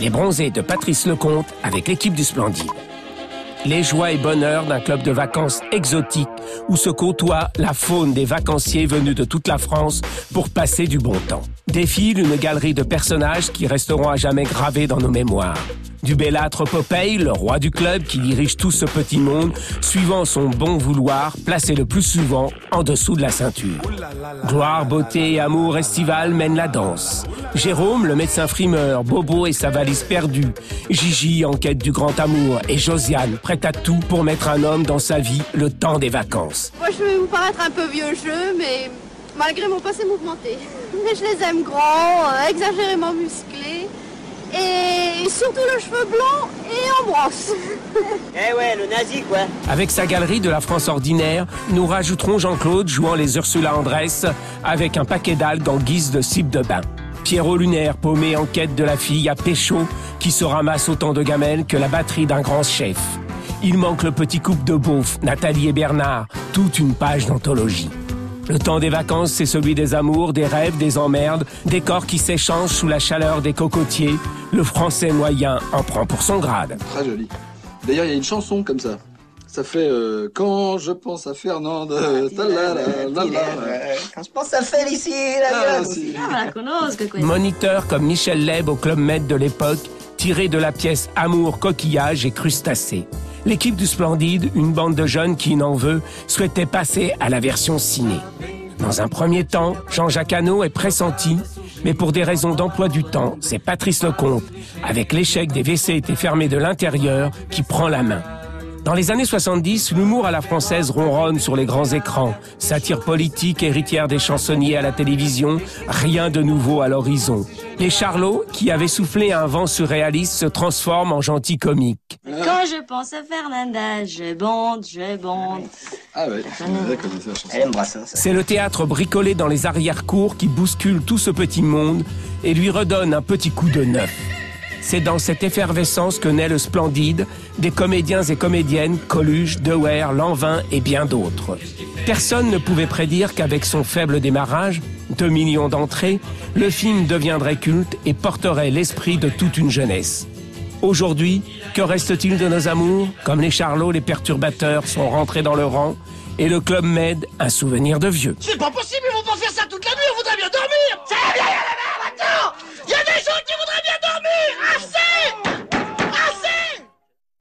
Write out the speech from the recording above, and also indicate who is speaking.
Speaker 1: Les bronzés de Patrice Lecomte avec l'équipe du Splendide. Les joies et bonheurs d'un club de vacances exotique où se côtoie la faune des vacanciers venus de toute la France pour passer du bon temps. Défile une galerie de personnages qui resteront à jamais gravés dans nos mémoires. Du bellâtre Popeye, le roi du club qui dirige tout ce petit monde, suivant son bon vouloir, placé le plus souvent en dessous de la ceinture. Gloire, beauté et amour estival mènent la danse. Jérôme, le médecin frimeur, Bobo et sa valise perdue. Gigi en quête du grand amour et Josiane, prête à tout pour mettre un homme dans sa vie le temps des vacances.
Speaker 2: Moi, je vais vous paraître un peu vieux jeu, mais malgré mon passé mouvementé. Mais je les aime grands, euh, exagérément musclés et surtout le cheveu blanc et en brosse.
Speaker 3: Eh ouais, le nazi quoi.
Speaker 1: Avec sa galerie de la France ordinaire, nous rajouterons Jean-Claude jouant les Ursula Andress avec un paquet d'algues en guise de cible de bain. Pierrot Lunaire paumé en quête de la fille à Péchaud qui se ramasse autant de gamelles que la batterie d'un grand chef. Il manque le petit couple de beauf, Nathalie et Bernard, toute une page d'anthologie. Le temps des vacances, c'est celui des amours, des rêves, des emmerdes, des corps qui s'échangent sous la chaleur des cocotiers. Le français moyen en prend pour son grade.
Speaker 4: Très joli. D'ailleurs, il y a une chanson comme ça. Ça fait euh, Quand je pense à Fernande. talala, talala.
Speaker 3: Quand je pense à Félicie,
Speaker 4: Ah.
Speaker 5: Ah.
Speaker 1: Moniteur comme Michel Leb au Club Med de l'époque, tiré de la pièce Amour, coquillage et crustacés. L'équipe du Splendide, une bande de jeunes qui n'en veut, souhaitait passer à la version ciné. Dans un premier temps, Jean-Jacques Hano est pressenti, mais pour des raisons d'emploi du temps, c'est Patrice Lecomte, avec l'échec des WC fermés de l'intérieur, qui prend la main. Dans les années 70, l'humour à la française ronronne sur les grands écrans. Satire politique, héritière des chansonniers à la télévision, rien de nouveau à l'horizon. Les Charlots, qui avaient soufflé un vent surréaliste, se transforment en gentils comiques.
Speaker 5: Quand je pense à Fernanda, je bande, je bande.
Speaker 4: Ah ouais.
Speaker 1: C'est le théâtre bricolé dans les arrière-cours qui bouscule tout ce petit monde et lui redonne un petit coup de neuf. C'est dans cette effervescence que naît le Splendide, des comédiens et comédiennes, Coluche, Dewey, Lanvin et bien d'autres. Personne ne pouvait prédire qu'avec son faible démarrage, 2 millions d'entrées, le film deviendrait culte et porterait l'esprit de toute une jeunesse. Aujourd'hui, que reste-t-il de nos amours? Comme les Charlots, les perturbateurs sont rentrés dans le rang et le Club Med, un souvenir de vieux.
Speaker 6: C'est pas possible, ils vont pas faire ça toute la nuit, on voudrait bien dormir C'est bien,